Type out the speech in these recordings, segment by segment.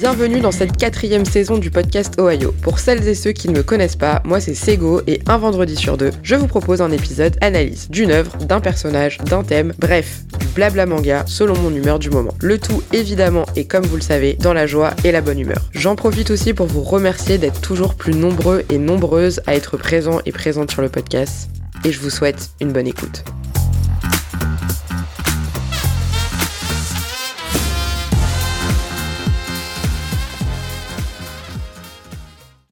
Bienvenue dans cette quatrième saison du podcast Ohio. Pour celles et ceux qui ne me connaissent pas, moi c'est Sego et un vendredi sur deux, je vous propose un épisode analyse d'une œuvre, d'un personnage, d'un thème, bref, du blabla manga selon mon humeur du moment. Le tout évidemment et comme vous le savez, dans la joie et la bonne humeur. J'en profite aussi pour vous remercier d'être toujours plus nombreux et nombreuses à être présents et présentes sur le podcast et je vous souhaite une bonne écoute.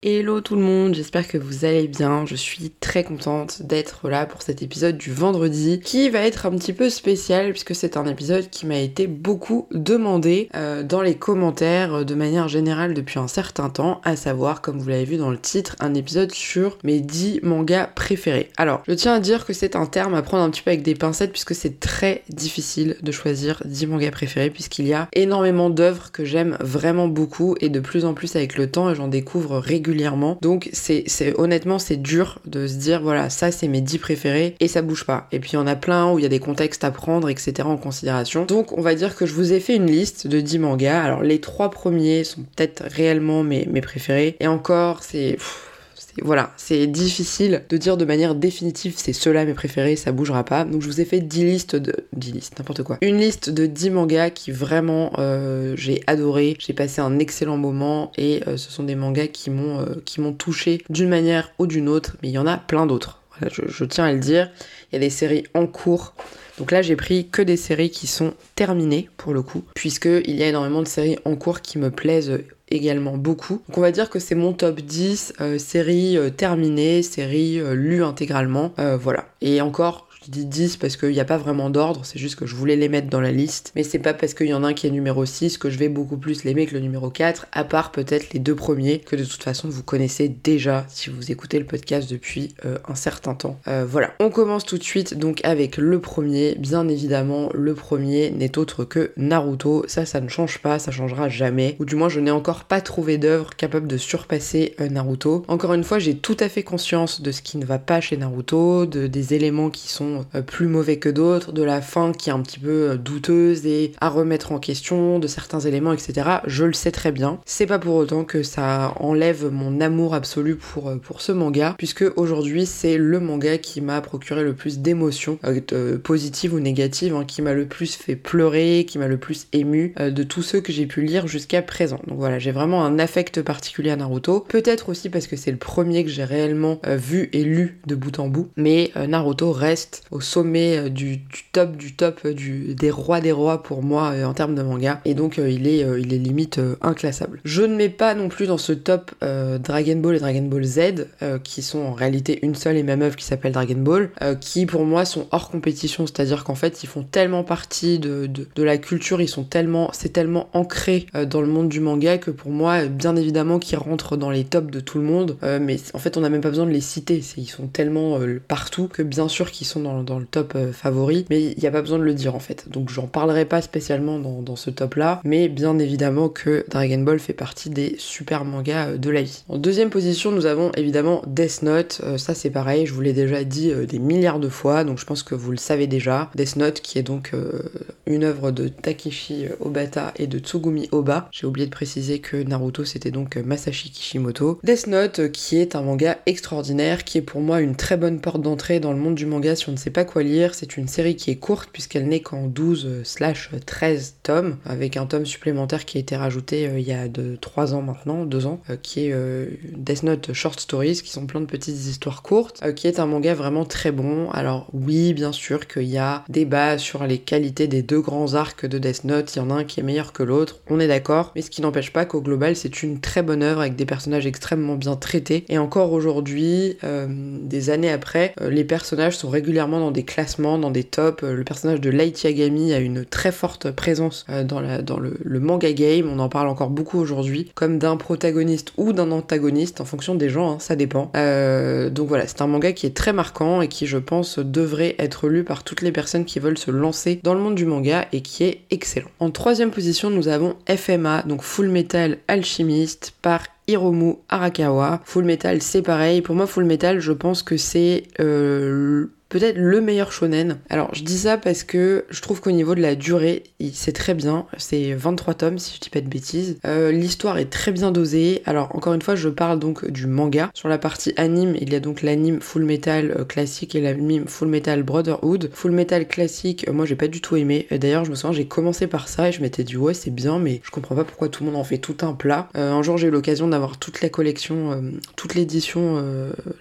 Hello tout le monde, j'espère que vous allez bien. Je suis très contente d'être là pour cet épisode du vendredi qui va être un petit peu spécial puisque c'est un épisode qui m'a été beaucoup demandé euh, dans les commentaires euh, de manière générale depuis un certain temps, à savoir, comme vous l'avez vu dans le titre, un épisode sur mes 10 mangas préférés. Alors, je tiens à dire que c'est un terme à prendre un petit peu avec des pincettes puisque c'est très difficile de choisir 10 mangas préférés puisqu'il y a énormément d'œuvres que j'aime vraiment beaucoup et de plus en plus avec le temps et j'en découvre régulièrement donc c'est honnêtement c'est dur de se dire voilà ça c'est mes 10 préférés et ça bouge pas. Et puis il y en a plein où il y a des contextes à prendre etc en considération. Donc on va dire que je vous ai fait une liste de 10 mangas. Alors les trois premiers sont peut-être réellement mes, mes préférés et encore c'est voilà, c'est difficile de dire de manière définitive c'est ceux-là mes préférés, ça bougera pas. Donc je vous ai fait 10 listes de 10 listes, n'importe quoi. Une liste de 10 mangas qui vraiment euh, j'ai adoré, j'ai passé un excellent moment et euh, ce sont des mangas qui m'ont euh, qui m'ont touché d'une manière ou d'une autre, mais il y en a plein d'autres. Voilà, je tiens à le dire. Il y a des séries en cours. Donc là, j'ai pris que des séries qui sont terminées pour le coup, puisque il y a énormément de séries en cours qui me plaisent également beaucoup. Donc on va dire que c'est mon top 10 euh, séries euh, terminées, séries euh, lues intégralement. voilà. Et encore, je dis 10 parce qu'il n'y a pas vraiment d'ordre, c'est juste que je voulais les mettre dans la liste. Mais c'est pas parce qu'il y en a un qui est numéro 6 que je vais beaucoup plus l'aimer que le numéro 4, à part peut-être les deux premiers que de toute façon vous connaissez déjà si vous écoutez le podcast depuis euh, un certain temps. Euh, voilà, on commence tout de suite donc avec le premier. Bien évidemment, le premier n'est autre que Naruto. Ça, ça ne change pas, ça changera jamais. Ou du moins, je n'ai encore pas trouvé d'œuvre capable de surpasser euh, Naruto. Encore une fois, j'ai tout à fait conscience de ce qui ne va pas chez Naruto, de, des éléments qui sont euh, plus mauvais que d'autres, de la fin qui est un petit peu euh, douteuse et à remettre en question, de certains éléments, etc. Je le sais très bien. C'est pas pour autant que ça enlève mon amour absolu pour, euh, pour ce manga, puisque aujourd'hui c'est le manga qui m'a procuré le plus d'émotions, positives ou négatives, hein, qui m'a le plus fait pleurer, qui m'a le plus ému de tous ceux que j'ai pu lire jusqu'à présent. Donc voilà, j'ai vraiment un affect particulier à Naruto. Peut-être aussi parce que c'est le premier que j'ai réellement vu et lu de bout en bout, mais Naruto reste au sommet euh, du, top du top euh, du, des rois des rois pour moi euh, en termes de manga. Et donc il, est, il est limite inclassable. Je ne mets pas non plus dans ce top Dragon Ball et Dragon Ball Z, qui sont en réalité une seule et même œuvre qui s'appelle Dragon Ball, qui pour moi sont hors compétition, c'est-à-dire qu'en fait ils font tellement partie de, de, la culture, ils sont tellement, c'est tellement ancré dans le monde du manga que pour moi, bien évidemment qu'ils rentrent dans les tops de tout le monde, mais en fait on n'a même pas besoin de les citer, ils sont tellement partout que bien sûr qu'ils sont dans dans, le top euh, favori, mais il n'y a pas besoin de le dire en fait. Donc j'en parlerai pas spécialement dans, ce top là, mais bien évidemment que Dragon Ball fait partie des super mangas euh, de la vie. En deuxième position, nous avons évidemment Death Note. Euh, ça c'est pareil, je vous l'ai déjà dit des milliards de fois, donc je pense que vous le savez déjà. Death Note qui est donc une œuvre de Takeshi Obata et de Tsugumi Oba. J'ai oublié de préciser que Naruto c'était donc Masashi Kishimoto. Death Note qui est un manga extraordinaire, qui est pour moi une très bonne porte d'entrée dans le monde du manga si on ne sait pas quoi lire. C'est une série qui est courte puisqu'elle n'est qu'en 12 slash 13 tomes, avec un tome supplémentaire qui a été rajouté euh, il y a de 3 ans maintenant, 2 ans, euh, qui est euh, Death Note Short Stories, qui sont plein de petites histoires courtes, qui est un manga vraiment très bon. Alors oui, bien sûr qu'il y a débat sur les qualités des deux grands arcs de Death Note, il y en a un qui est meilleur que l'autre, on est d'accord, mais ce qui n'empêche pas qu'au global c'est une très bonne œuvre avec des personnages extrêmement bien traités, et encore aujourd'hui, des années après, les personnages sont régulièrement dans des classements, dans des tops. Euh, le personnage de Light Yagami a une très forte présence euh, dans, le, manga game, on en parle encore beaucoup aujourd'hui, comme d'un protagoniste ou d'un antagoniste, en fonction des gens, hein, ça dépend. Euh, donc voilà, c'est un manga qui est très marquant et qui, je pense, devrait être lu par toutes les personnes qui veulent se lancer dans le monde du manga et qui est excellent. En troisième position, nous avons FMA, donc Full Metal Alchemist, par Hiromu Arakawa. Full Metal, c'est pareil. Pour moi, Full Metal, je pense que c'est peut-être le meilleur shonen. Alors je dis ça parce que je trouve qu'au niveau de la durée, c'est très bien. C'est 23 tomes si je dis pas de bêtises. Euh, l'histoire est très bien dosée. Alors encore une fois, je parle donc du manga. Sur la partie anime, il y a donc l'anime Full Metal euh, classique et l'anime Full Metal Brotherhood. Full Metal classique, euh, moi j'ai pas du tout aimé. D'ailleurs, je me souviens, j'ai commencé par ça et je m'étais dit ouais c'est bien, mais je comprends pas pourquoi tout le monde en fait tout un plat. un jour j'ai eu l'occasion d'avoir toute la collection, toute l'édition,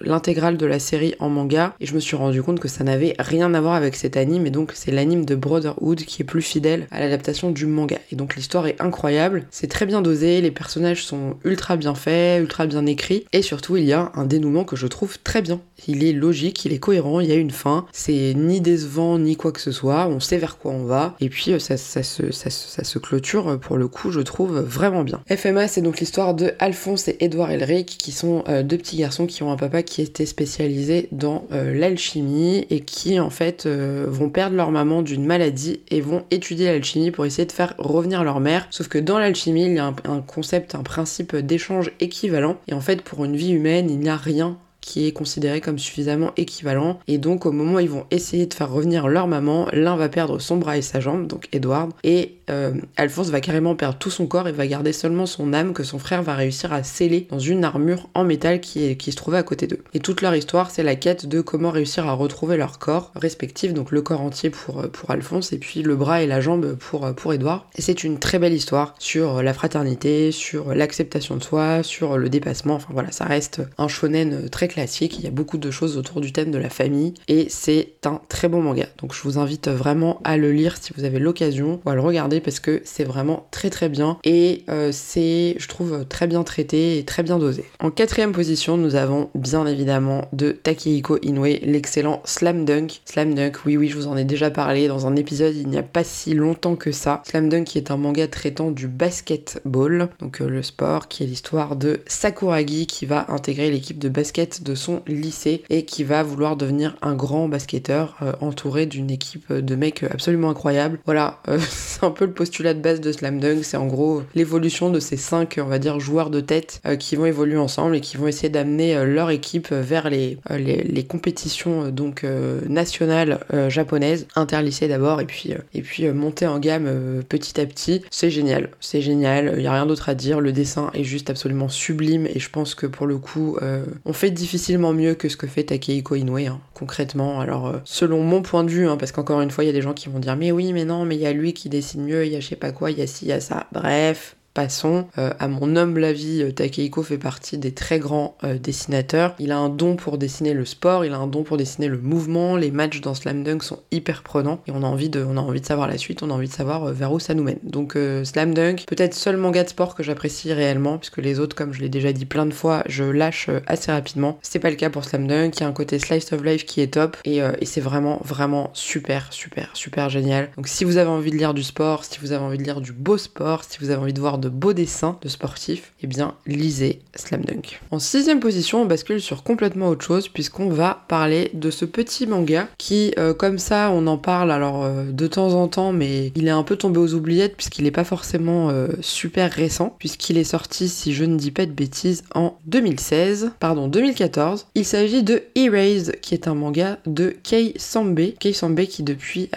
l'intégrale de la série en manga et je me suis rendu compte que ça n'avait rien à voir avec cet anime et donc c'est l'anime de Brotherhood qui est plus fidèle à l'adaptation du manga. Et donc l'histoire est incroyable, c'est très bien dosé, les personnages sont ultra bien faits, ultra bien écrits et surtout il y a un dénouement que je trouve très bien. Il est logique, il est cohérent, il y a une fin, c'est ni décevant ni quoi que ce soit, on sait vers quoi on va et puis euh, ça, ça, se, ça, se clôture euh, pour le coup je trouve vraiment bien. FMA c'est donc l'histoire de Alphonse et Edouard Elric qui sont euh, deux petits garçons qui ont un papa qui était spécialisé dans l'alchimie et qui en fait euh, vont perdre leur maman d'une maladie et vont étudier l'alchimie pour essayer de faire revenir leur mère. Sauf que dans l'alchimie, il y a un, un concept, un principe d'échange équivalent. Et en fait, pour une vie humaine, il n'y a rien qui est considéré comme suffisamment équivalent. Et donc au moment où ils vont essayer de faire revenir leur maman, l'un va perdre son bras et sa jambe, donc Edward, et euh, Alphonse va carrément perdre tout son corps et va garder seulement son âme que son frère va réussir à sceller dans une armure en métal qui, qui se trouvait à côté d'eux. Et toute leur histoire, c'est la quête de comment réussir à retrouver leur corps respectif, donc le corps entier pour, euh, pour Alphonse et puis le bras et la jambe pour, euh, pour Edward. Et c'est une très belle histoire sur la fraternité, sur l'acceptation de soi, sur le dépassement, enfin voilà, ça reste un shonen très classique, il y a beaucoup de choses autour du thème de la famille et c'est un très bon manga. Donc je vous invite vraiment à le lire si vous avez l'occasion ou à le regarder parce que c'est vraiment très très bien et euh, c'est je trouve très bien traité et très bien dosé. En quatrième position nous avons bien évidemment de Takehiko Inoue l'excellent Slam Dunk. Slam Dunk oui oui je vous en ai déjà parlé dans un épisode il n'y a pas si longtemps que ça. Slam Dunk qui est un manga traitant du basketball donc euh, le sport qui est l'histoire de Sakuragi qui va intégrer l'équipe de basket de son lycée et qui va vouloir devenir un grand basketteur euh, entouré d'une équipe de mecs absolument incroyables. Voilà, euh, c'est un peu le postulat de base de Slam Dunk, c'est en gros l'évolution de ces cinq, on va dire, joueurs de tête euh, qui vont évoluer ensemble et qui vont essayer d'amener leur équipe vers les, les, compétitions donc nationales japonaises, interlycées d'abord et puis, et puis monter en gamme petit à petit. C'est génial, c'est génial, il n'y a rien d'autre à dire, le dessin est juste absolument sublime et je pense que pour le coup, on fait difficile difficilement mieux que ce que fait Takehiko Inoue, hein, concrètement. Alors, euh, selon mon point de vue, hein, parce qu'encore une fois, il y a des gens qui vont dire Mais oui, mais non, mais il y a lui qui dessine mieux, il y a je sais pas quoi, il y a ci, il y a ça. Bref, Passons. Euh, à mon humble avis, euh, Takehiko fait partie des très grands euh, dessinateurs. Il a un don pour dessiner le sport, il a un don pour dessiner le mouvement. Les matchs dans Slam Dunk sont hyper prenants et on a envie de, on a envie de savoir la suite, on a envie de savoir vers où ça nous mène. Donc Slam Dunk, peut-être seul manga de sport que j'apprécie réellement, puisque les autres, comme je l'ai déjà dit plein de fois, je lâche assez rapidement. C'est pas le cas pour Slam Dunk. Il y a un côté slice of life qui est top et, et c'est vraiment, vraiment super, super, super génial. Donc si vous avez envie de lire du sport, si vous avez envie de lire du beau sport, si vous avez envie de voir de beaux dessins de sportifs, eh bien lisez Slam Dunk. En sixième position, on bascule sur complètement autre chose puisqu'on va parler de ce petit manga qui, euh, comme ça, on en parle alors euh, de temps en temps, mais il est un peu tombé aux oubliettes puisqu'il n'est pas forcément euh, super récent puisqu'il est sorti, si je ne dis pas de bêtises, en 2016, pardon 2014. Il s'agit de Erased, qui est un manga de Kei Sambe, Kei Sambe qui depuis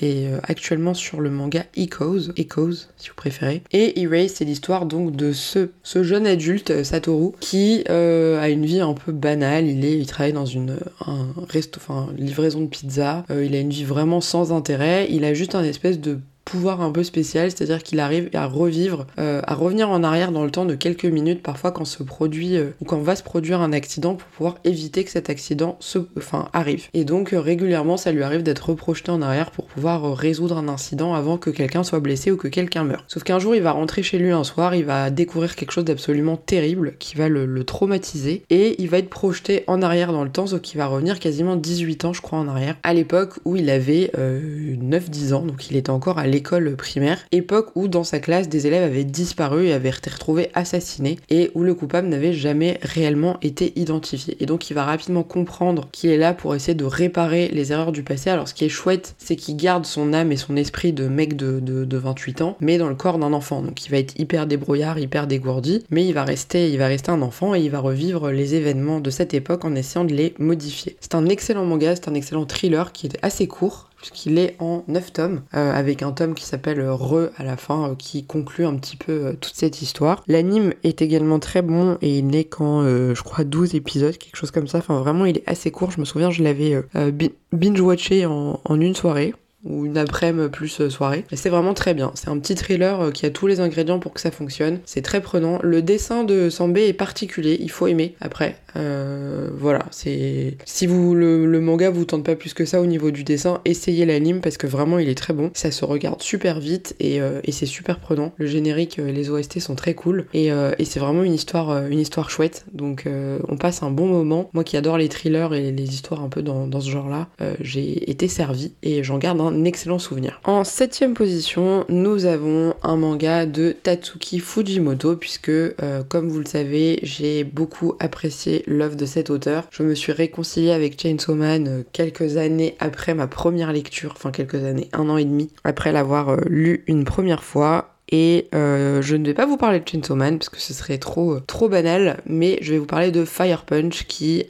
est actuellement sur le manga Echoes, Echoes si vous préférez. Et C'est l'histoire donc de ce, ce, jeune adulte, euh, Satoru, qui euh, a une vie un peu banale. Il, est, il travaille dans une un resto, enfin, livraison de pizza. Euh, il a une vie vraiment sans intérêt. Il a juste un espèce de pouvoir un peu spécial, c'est-à-dire qu'il arrive à revivre, euh, à revenir en arrière dans le temps de quelques minutes, parfois quand se produit euh, ou quand va se produire un accident pour pouvoir éviter que cet accident se, enfin, arrive. Et donc euh, régulièrement, ça lui arrive d'être reprojeté en arrière pour pouvoir résoudre un incident avant que quelqu'un soit blessé ou que quelqu'un meure. Sauf qu'un jour, il va rentrer chez lui un soir, il va découvrir quelque chose d'absolument terrible qui va le, le, traumatiser et il va être projeté en arrière dans le temps, sauf qu'il va revenir quasiment 18 ans, je crois, en arrière, à l'époque où il avait 9-10 ans, donc il était encore à l'école l'école primaire, époque où dans sa classe des élèves avaient disparu et avaient été retrouvés assassinés et où le coupable n'avait jamais réellement été identifié. Et donc il va rapidement comprendre qu'il est là pour essayer de réparer les erreurs du passé. Alors ce qui est chouette, c'est qu'il garde son âme et son esprit de mec de, de, 28 ans, mais dans le corps d'un enfant. Donc il va être hyper débrouillard, hyper dégourdi, mais il va rester, il va rester un enfant et il va revivre les événements de cette époque en essayant de les modifier. C'est un excellent manga, c'est un excellent thriller qui est assez court, puisqu'il est en 9 tomes, euh, avec un tome qui s'appelle Re à la fin, euh, qui conclut un petit peu euh, toute cette histoire. L'anime est également très bon et il n'est qu'en, je crois, 12 épisodes, quelque chose comme ça. Enfin, vraiment, il est assez court. Je me souviens, je l'avais binge-watché en, en une soirée ou une après-midi plus soirée. Et c'est vraiment très bien. C'est un petit thriller qui a tous les ingrédients pour que ça fonctionne. C'est très prenant. Le dessin de Sambé est particulier, il faut aimer après. Euh, voilà, c'est si vous le, manga vous tente pas plus que ça au niveau du dessin, essayez l'anime parce que vraiment il est très bon. Ça se regarde super vite et, euh, c'est super prenant. Le générique, et euh, les OST sont très cool et, c'est vraiment une histoire, une histoire chouette. Donc on passe un bon moment. Moi qui adore les thrillers et les histoires un peu dans, dans ce genre-là, j'ai été servi et j'en garde un excellent souvenir. En septième position, nous avons un manga de Tatsuki Fujimoto puisque comme vous le savez, j'ai beaucoup apprécié l'œuvre de cet auteur. Je me suis réconciliée avec Chainsaw Man euh, quelques années après ma première lecture, enfin quelques années, un an et demi après l'avoir euh, lu une première fois. Et euh, je ne vais pas vous parler de Chainsaw Man parce que ce serait trop trop banal, mais je vais vous parler de Fire Punch qui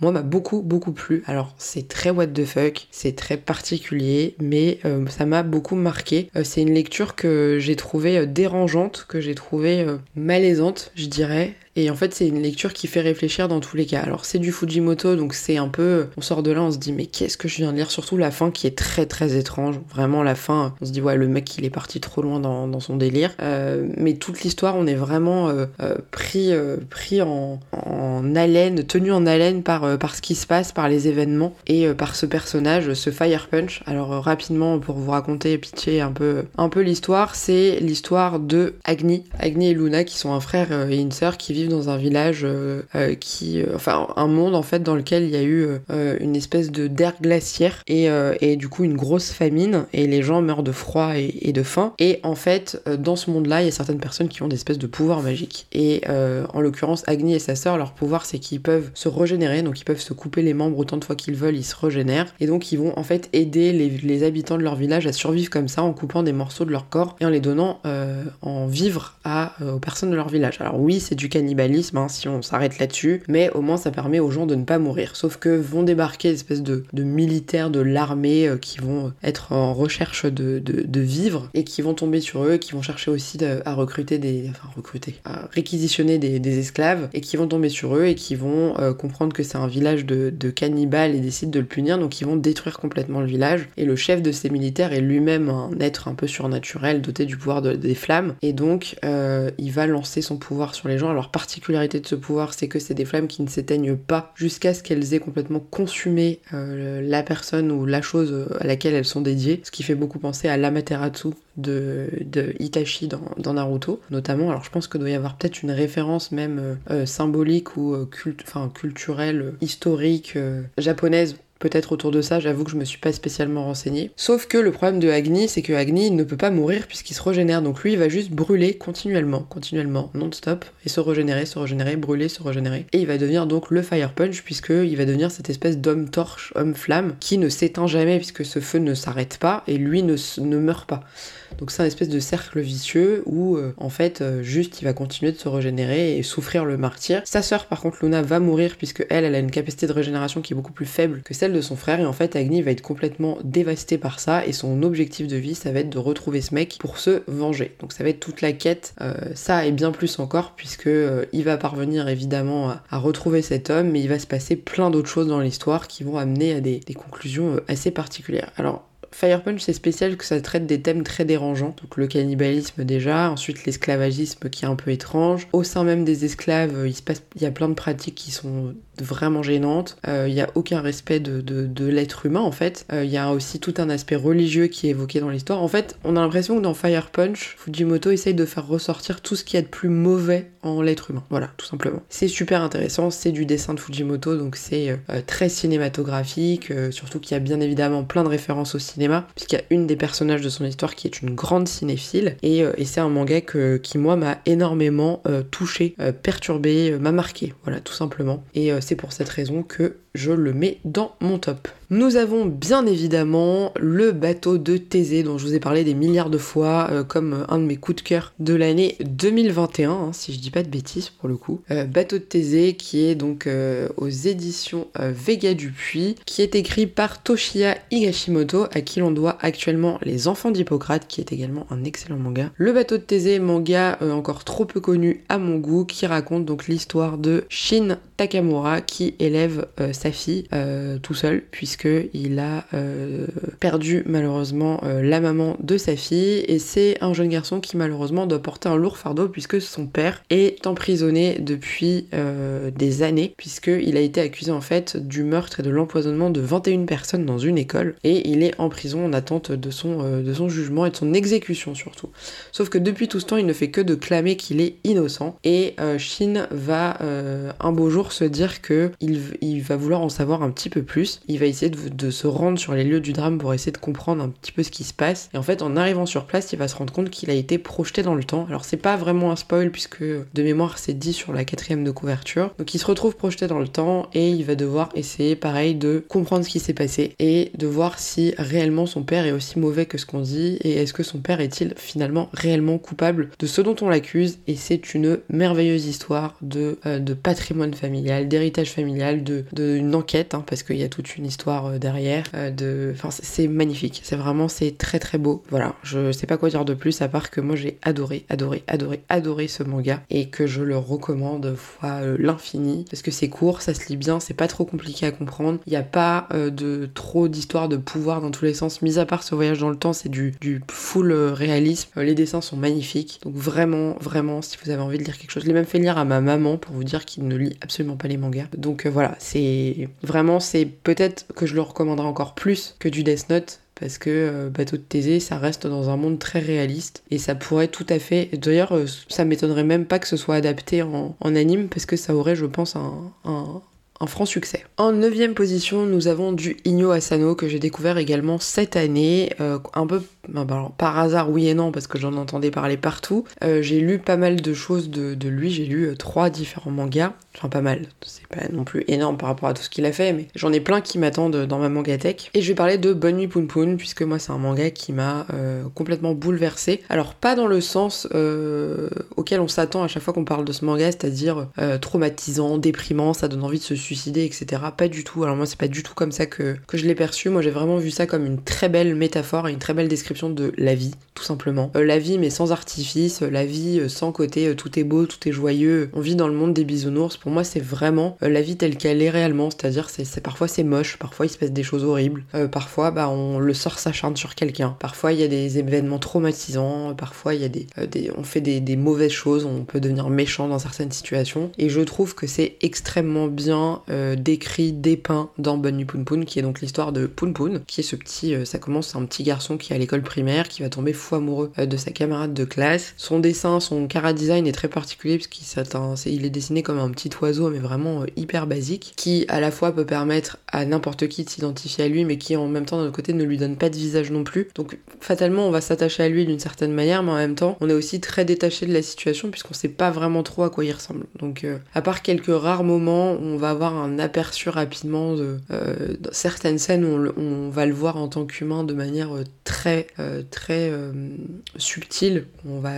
moi m'a beaucoup beaucoup plu. Alors c'est très what the fuck, c'est très particulier, mais ça m'a beaucoup marqué. c'est une lecture que j'ai trouvée dérangeante, que j'ai trouvée malaisante, je dirais. Et en fait, c'est une lecture qui fait réfléchir dans tous les cas. Alors, c'est du Fujimoto, donc c'est un peu. On sort de là, on se dit, mais qu'est-ce que je viens de lire? Surtout la fin qui est très très étrange. Vraiment, la fin, on se dit, ouais, le mec, il est parti trop loin dans, son délire. Euh, mais toute l'histoire, on est vraiment euh, euh, pris, pris en, en, haleine, tenu en haleine par, par ce qui se passe, par les événements et par ce personnage, ce Fire Punch. Alors, rapidement, pour vous raconter pitcher un peu, un peu l'histoire, c'est l'histoire de Agni. Agni et Luna, qui sont un frère et une sœur qui vivent dans un village euh, euh, qui, euh, enfin, un monde en fait dans lequel il y a eu une espèce de d'air glaciaire et, et, du coup une grosse famine et les gens meurent de froid et, de faim. Et en fait, dans ce monde-là, il y a certaines personnes qui ont des espèces de pouvoirs magiques. Et en l'occurrence, Agni et sa sœur, leur pouvoir c'est qu'ils peuvent se régénérer, donc ils peuvent se couper les membres autant de fois qu'ils veulent, ils se régénèrent. Et donc ils vont en fait aider les, habitants de leur village à survivre comme ça en coupant des morceaux de leur corps et en les donnant en vivre à, aux personnes de leur village. Alors oui, c'est du cannibalisme Hein, si on s'arrête là-dessus, mais au moins ça permet aux gens de ne pas mourir. Sauf que vont débarquer des espèces de, militaires de l'armée euh, qui vont être en recherche de, de, vivre et qui vont tomber sur eux, qui vont chercher aussi à recruter des. enfin recruter, à réquisitionner des, esclaves et qui vont tomber sur eux et qui vont euh, comprendre que c'est un village de, cannibales et décident de le punir, donc ils vont détruire complètement le village. Et le chef de ces militaires est lui-même un être un peu surnaturel, doté du pouvoir des flammes, et donc euh, il va lancer son pouvoir sur les gens. Alors particularité de ce pouvoir, c'est que c'est des flammes qui ne s'éteignent pas jusqu'à ce qu'elles aient complètement consumé euh, la personne ou la chose à laquelle elles sont dédiées, ce qui fait beaucoup penser à l'Amaterasu de, de dans, Naruto, notamment. Alors je pense que doit y avoir peut-être une référence même euh, euh, symbolique ou culturelle, historique, japonaise peut-être autour de ça, j'avoue que je me suis pas spécialement renseignée. Sauf que le problème de Agni, c'est que Agni ne peut pas mourir puisqu'il se régénère, donc lui il va juste brûler continuellement, continuellement, non-stop, et se régénérer, se régénérer, brûler, se régénérer. Et il va devenir donc le Fire Punch puisqu'il va devenir cette espèce d'homme torche, homme flamme, qui ne s'éteint jamais puisque ce feu ne s'arrête pas et lui ne, ne meurt pas. Donc c'est un espèce de cercle vicieux où euh, en fait euh, juste il va continuer de se régénérer et souffrir le martyr. Sa sœur par contre Luna va mourir puisque elle a une capacité de régénération qui est beaucoup plus faible que celle de son frère et en fait Agni va être complètement dévasté par ça et son objectif de vie ça va être de retrouver ce mec pour se venger. Donc ça va être toute la quête, euh, ça et bien plus encore puisque il va parvenir évidemment à, retrouver cet homme mais il va se passer plein d'autres choses dans l'histoire qui vont amener à des conclusions assez particulières. Alors Fire Punch, c'est spécial que ça traite des thèmes très dérangeants. Donc le cannibalisme déjà, ensuite l'esclavagisme qui est un peu étrange. Au sein même des esclaves, il se passe, il y a plein de pratiques qui sont vraiment gênantes. Euh, il n'y a aucun respect de, de, l'être humain en fait. Euh, il y a aussi tout un aspect religieux qui est évoqué dans l'histoire. En fait, on a l'impression que dans Fire Punch, Fujimoto essaye de faire ressortir tout ce qu'il y a de plus mauvais en l'être humain. Voilà, tout simplement. C'est super intéressant, c'est du dessin de Fujimoto, donc c'est euh, très cinématographique, surtout qu'il y a bien évidemment plein de références au cinéma puisqu'il y a une des personnages de son histoire qui est une grande cinéphile, et, et c'est un manga que, qui moi m'a énormément touché, perturbé, m'a marqué, voilà tout simplement. Et c'est pour cette raison que je le mets dans mon top. Nous avons bien évidemment le bateau de Thésée dont je vous ai parlé des milliards de fois euh, comme un de mes coups de cœur de l'année 2021, hein, si je dis pas de bêtises pour le coup. Euh, bateau de Thésée qui est donc euh, aux éditions Vega Dupuis, qui est écrit par Toshiya Higashimoto, à qui l'on doit actuellement Les Enfants d'Hippocrate, qui est également un excellent manga. Le bateau de Thésée, manga encore trop peu connu à mon goût, qui raconte donc l'histoire de Shin Takamura qui élève sa fille tout seul, puisque il a euh, perdu malheureusement euh, la maman de sa fille. Et c'est un jeune garçon qui malheureusement doit porter un lourd fardeau puisque son père est emprisonné depuis euh, des années puisqu'il a été accusé en fait du meurtre et de l'empoisonnement de 21 personnes dans une école. Et il est en prison en attente de son, de son jugement et de son exécution surtout. Sauf que depuis tout ce temps il ne fait que de clamer qu'il est innocent. Et Shin va un beau jour se dire que il, il va vouloir en savoir un petit peu plus. Il va essayer de, se rendre sur les lieux du drame pour essayer de comprendre un petit peu ce qui se passe. Et en fait, en arrivant sur place, il va se rendre compte qu'il a été projeté dans le temps. Alors, c'est pas vraiment un spoil puisque de mémoire, c'est dit sur la quatrième de couverture. Donc, il se retrouve projeté dans le temps et il va devoir essayer, pareil, de comprendre ce qui s'est passé et de voir si réellement son père est aussi mauvais que ce qu'on dit et est-ce que son père est-il finalement réellement coupable de ce dont on l'accuse. Et c'est une merveilleuse histoire de, euh, de patrimoine familial, d'héritage familial, de, de enquête, hein, parce qu'il y a toute une histoire euh, derrière. Euh, de... Enfin, c'est magnifique. C'est vraiment, c'est très très beau. Voilà, je sais pas quoi dire de plus à part que moi j'ai adoré, adoré, adoré, adoré ce manga et que je le recommande fois euh, l'infini parce que c'est court, ça se lit bien, c'est pas trop compliqué à comprendre. Il n'y a pas de trop d'histoire de pouvoir dans tous les sens, mis à part ce voyage dans le temps, c'est du, du full réalisme. les dessins sont magnifiques. Donc vraiment, vraiment, si vous avez envie de lire quelque chose, je l'ai même fait lire à ma maman pour vous dire qu'il ne lit absolument pas les mangas. Donc voilà, c'est vraiment, c'est peut-être que je le recommanderais encore plus que du Death Note parce que euh, Bateau de Thésée, ça reste dans un monde très réaliste et ça pourrait tout à fait. D'ailleurs, euh, ça m'étonnerait même pas que ce soit adapté en, anime parce que ça aurait, je pense, un, franc succès. En neuvième position, nous avons du Inyo Asano que j'ai découvert également cette année, euh, un peu bah, par hasard oui et non parce que j'en entendais parler partout. j'ai lu pas mal de choses de, lui, j'ai lu trois différents mangas. Enfin, pas mal. C'est pas non plus énorme par rapport à tout ce qu'il a fait, mais j'en ai plein qui m'attendent dans ma mangatech. Et je vais parler de Bonne Nuit Poun Poun, puisque moi, c'est un manga qui m'a euh, complètement bouleversé. Alors, pas dans le sens euh, auquel on s'attend à chaque fois qu'on parle de ce manga, c'est-à-dire euh, traumatisant, déprimant, ça donne envie de se suicider, etc. Pas du tout. Alors, moi, c'est pas du tout comme ça que, que je l'ai perçu. Moi, j'ai vraiment vu ça comme une très belle métaphore et une très belle description de la vie, tout simplement. la vie, mais sans artifice, la vie sans côté tout est beau, tout est joyeux. On vit dans le monde des bisounours pour moi, c'est vraiment euh, la vie telle qu'elle est réellement. C'est-à-dire, c'est, parfois c'est moche, parfois il se passe des choses horribles, euh, parfois bah, on le sort s'acharne sur quelqu'un, parfois il y a des événements traumatisants, parfois il y a des, euh, on fait des, mauvaises choses, on peut devenir méchant dans certaines situations. Et je trouve que c'est extrêmement bien décrit, dépeint dans Bonne Nuit Poun Poun, qui est donc l'histoire de Poun Poun, qui est ce petit, ça commence un petit garçon qui est à l'école primaire, qui va tomber fou amoureux de sa camarade de classe. Son dessin, son cara design est très particulier puisqu'il il est dessiné comme un petit oiseau, mais vraiment euh, hyper basique, qui à la fois peut permettre à n'importe qui de s'identifier à lui, mais qui en même temps d'un côté ne lui donne pas de visage non plus. Donc fatalement, on va s'attacher à lui d'une certaine manière, mais en même temps, on est aussi très détaché de la situation puisqu'on sait pas vraiment trop à quoi il ressemble. Donc euh, à part quelques rares moments on va avoir un aperçu rapidement de euh, certaines scènes on, va le voir en tant qu'humain de manière très très subtile, on va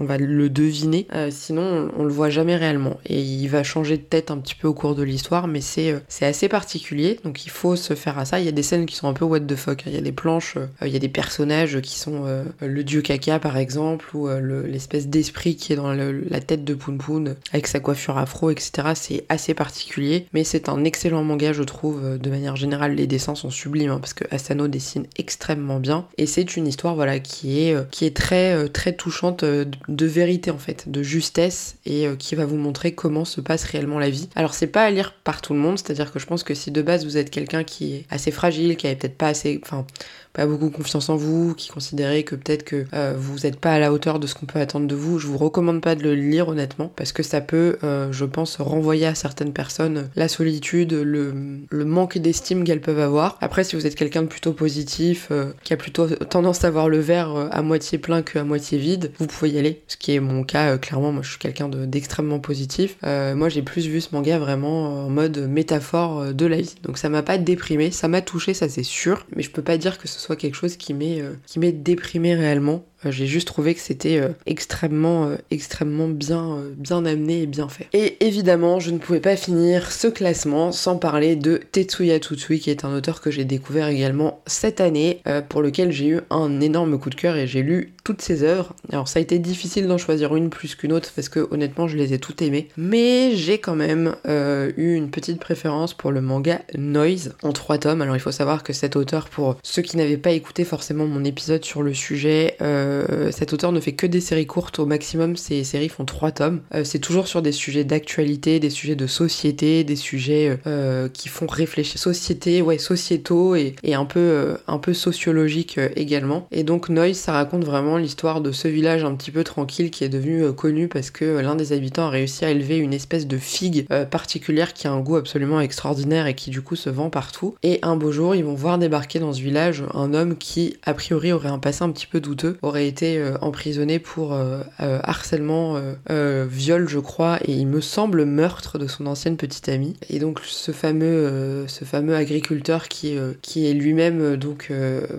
on va le deviner. sinon, on, on le voit jamais réellement et il va changer de tête un petit peu au cours de l'histoire, mais c'est euh, assez particulier, donc il faut se faire à ça. Il y a des scènes qui sont un peu what the fuck, il y a des planches, euh, il y a des personnages qui sont euh, le dieu caca par exemple, ou l'espèce d'esprit qui est dans la tête de Poun Poun avec sa coiffure afro, etc. C'est assez particulier, mais c'est un excellent manga, je trouve. De manière générale, les dessins sont sublimes hein, parce que Asano dessine extrêmement bien, et c'est une histoire voilà qui est qui est très très touchante de vérité en fait, de justesse et qui va vous montrer comment se passe réellement la vie. Alors c'est pas à lire par tout le monde, c'est-à-dire que je pense que si de base vous êtes quelqu'un qui est assez fragile, qui avait peut-être pas assez, enfin pas beaucoup confiance en vous, qui considérez que peut-être que euh, vous n'êtes pas à la hauteur de ce qu'on peut attendre de vous, je vous recommande pas de le lire honnêtement, parce que ça peut, euh, je pense, renvoyer à certaines personnes la solitude, le, le manque d'estime qu'elles peuvent avoir. Après, si vous êtes quelqu'un de plutôt positif, euh, qui a plutôt tendance à voir le verre à moitié plein qu'à moitié vide, vous pouvez y aller, ce qui est mon cas, clairement, moi je suis quelqu'un d'extrêmement positif. moi j'ai plus vu ce manga vraiment en mode métaphore de la vie. Donc ça m'a pas déprimé, ça m'a touché, ça c'est sûr, mais je peux pas dire que ce soit quelque chose qui m'est qui m'est déprimé réellement. Euh, j'ai juste trouvé que c'était euh, extrêmement, euh, extrêmement bien, bien amené et bien fait. Et évidemment, je ne pouvais pas finir ce classement sans parler de Tetsuya Tutsui, qui est un auteur que j'ai découvert également cette année, pour lequel j'ai eu un énorme coup de cœur et j'ai lu toutes ses œuvres. Alors ça a été difficile d'en choisir une plus qu'une autre parce que honnêtement, je les ai toutes aimées, mais j'ai quand même eu une petite préférence pour le manga Noise en trois tomes. Alors il faut savoir que cet auteur, pour ceux qui n'avaient pas écouté forcément mon épisode sur le sujet, cet auteur ne fait que des séries courtes, au maximum ces séries font trois tomes. Euh, c'est toujours sur des sujets d'actualité, des sujets de société, des sujets euh, qui font réfléchir, société, ouais, sociétaux et, un peu, un peu sociologique également. Et donc Noise, ça raconte vraiment l'histoire de ce village un petit peu tranquille qui est devenu connu parce que l'un des habitants a réussi à élever une espèce de figue particulière qui a un goût absolument extraordinaire et qui du coup se vend partout. Et un beau jour, ils vont voir débarquer dans ce village un homme qui, a priori, aurait un passé un petit peu douteux, aurait été euh, emprisonné pour euh, euh, harcèlement, viol, je crois, et il me semble meurtre de son ancienne petite amie. Et donc ce fameux, ce fameux agriculteur qui, qui est lui-même donc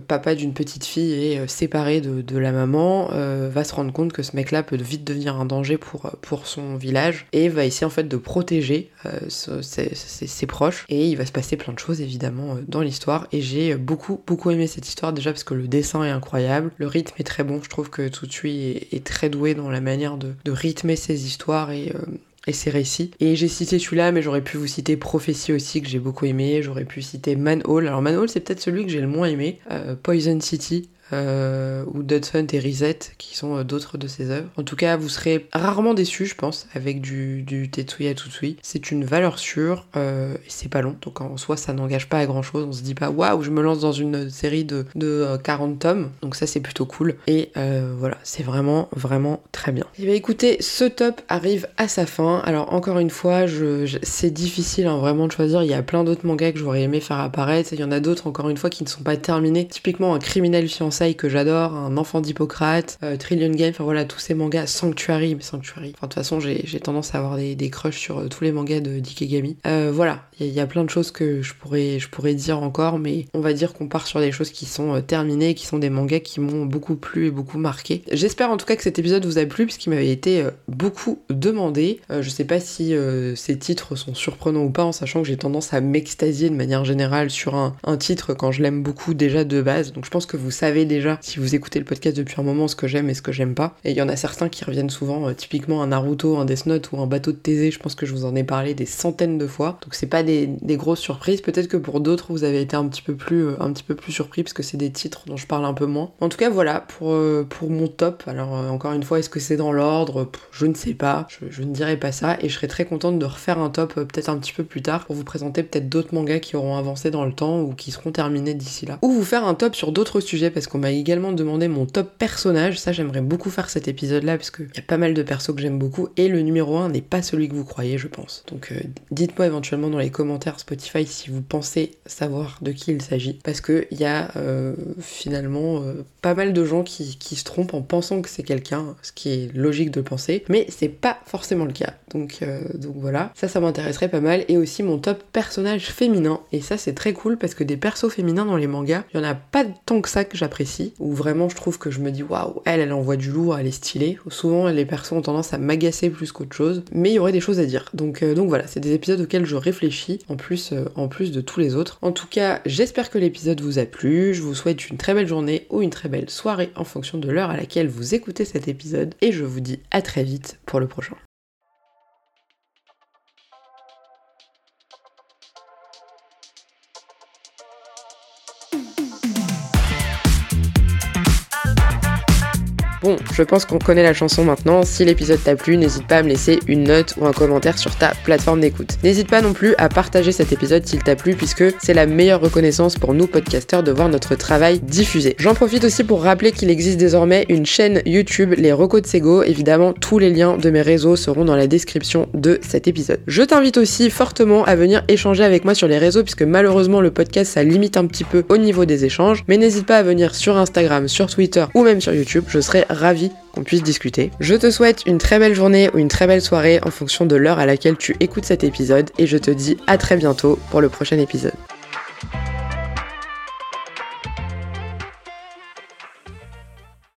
papa d'une petite fille et séparé de, la maman, va se rendre compte que ce mec-là peut vite devenir un danger pour, pour son village et va essayer en fait de protéger ses, proches. Et il va se passer plein de choses évidemment dans l'histoire. Et j'ai beaucoup beaucoup aimé cette histoire déjà parce que le dessin est incroyable, le rythme est très bon je trouve que Tutsui est, est très doué dans la manière de, rythmer ses histoires et, euh, et ses récits. Et j'ai cité celui-là, mais j'aurais pu vous citer Prophétie aussi, que j'ai beaucoup aimé. J'aurais pu citer Manhole. Alors Manhole, c'est peut-être celui que j'ai le moins aimé. Euh, Poison City, euh, ou Hunt et Reset, qui sont euh, d'autres de ses œuvres. En tout cas, vous serez rarement déçus, je pense, avec du, du Tetsuya Tutsui. C'est une valeur sûre, euh, et c'est pas long, donc en soi, ça n'engage pas à grand chose. On se dit pas, waouh, je me lance dans une série de, de 40 tomes, donc ça, c'est plutôt cool. Et voilà, c'est vraiment, vraiment très bien. Et eh bien écoutez, ce top arrive à sa fin. Alors, encore une fois, c'est difficile hein, vraiment de choisir. Il y a plein d'autres mangas que j'aurais aimé faire apparaître, il y en a d'autres, encore une fois, qui ne sont pas terminés. Typiquement, un criminel fiancé que j'adore, Un enfant d'Hippocrate, euh, Trillion Game, enfin voilà, tous ces mangas, Sanctuary, mais Sanctuary. Enfin, de toute façon, j'ai tendance à avoir des, des crushs sur euh, tous les mangas de Dikegami. Euh, voilà, il y, a plein de choses que je pourrais, je pourrais dire encore, mais on va dire qu'on part sur des choses qui sont terminées, qui sont des mangas qui m'ont beaucoup plu et beaucoup marqué. J'espère en tout cas que cet épisode vous a plu, puisqu'il m'avait été beaucoup demandé. je sais pas si ces titres sont surprenants ou pas, en sachant que j'ai tendance à m'extasier de manière générale sur un, un titre quand je l'aime beaucoup déjà de base. Donc je pense que vous savez déjà, si vous écoutez le podcast depuis un moment, ce que j'aime et ce que j'aime pas. Et il y en a certains qui reviennent souvent, euh, typiquement un Naruto, un Death Note ou un bateau de Thésée, je pense que je vous en ai parlé des centaines de fois. Donc c'est pas des, grosses surprises. Peut-être que pour d'autres, vous avez été un petit peu plus, euh, un petit peu plus surpris parce que c'est des titres dont je parle un peu moins. En tout cas, voilà pour, euh, mon top. Alors encore une fois, est-ce que c'est dans l'ordre? Je ne sais pas. Je, ne dirai pas ça. Et je serais très contente de refaire un top peut-être un petit peu plus tard pour vous présenter peut-être d'autres mangas qui auront avancé dans le temps ou qui seront terminés d'ici là. Ou vous faire un top sur d'autres sujets parce qu'on m'a également demandé mon top personnage. Ça, j'aimerais beaucoup faire cet épisode-là parce qu'il y a pas mal de persos que j'aime beaucoup. Et le numéro 1 n'est pas celui que vous croyez, je pense. Donc euh, dites-moi éventuellement dans les commentaires Spotify si vous pensez savoir de qui il s'agit. Parce qu'il y a euh, finalement euh, pas mal de gens qui, se trompent en pensant que c'est quelqu'un, ce qui est logique de penser. Mais c'est pas forcément le cas. Donc, donc voilà. Ça, ça m'intéresserait pas mal. Et aussi mon top personnage féminin. Et ça, c'est très cool parce que des persos féminins dans les mangas, il y en a pas tant que ça que j'apprécie où vraiment je trouve que je me dis waouh, elle, elle envoie du lourd, elle est stylée. Souvent, les personnes ont tendance à m'agacer plus qu'autre chose, mais il y aurait des choses à dire. Donc, euh, donc voilà, c'est des épisodes auxquels je réfléchis en plus, euh, en plus de tous les autres. En tout cas, j'espère que l'épisode vous a plu. Je vous souhaite une très belle journée ou une très belle soirée en fonction de l'heure à laquelle vous écoutez cet épisode, et je vous dis à très vite pour le prochain. Bon, je pense qu'on connaît la chanson maintenant. Si l'épisode t'a plu, n'hésite pas à me laisser une note ou un commentaire sur ta plateforme d'écoute. N'hésite pas non plus à partager cet épisode s'il t'a plu puisque c'est la meilleure reconnaissance pour nous podcasteurs de voir notre travail diffusé. J'en profite aussi pour rappeler qu'il existe désormais une chaîne YouTube Les Recos de Sego. Évidemment, tous les liens de mes réseaux seront dans la description de cet épisode. Je t'invite aussi fortement à venir échanger avec moi sur les réseaux puisque malheureusement le podcast ça limite un petit peu au niveau des échanges, mais n'hésite pas à venir sur Instagram, sur Twitter ou même sur YouTube, je serai ravie qu'on puisse discuter. Je te souhaite une très belle journée ou une très belle soirée en fonction de l'heure à laquelle tu écoutes cet épisode et je te dis à très bientôt pour le prochain épisode.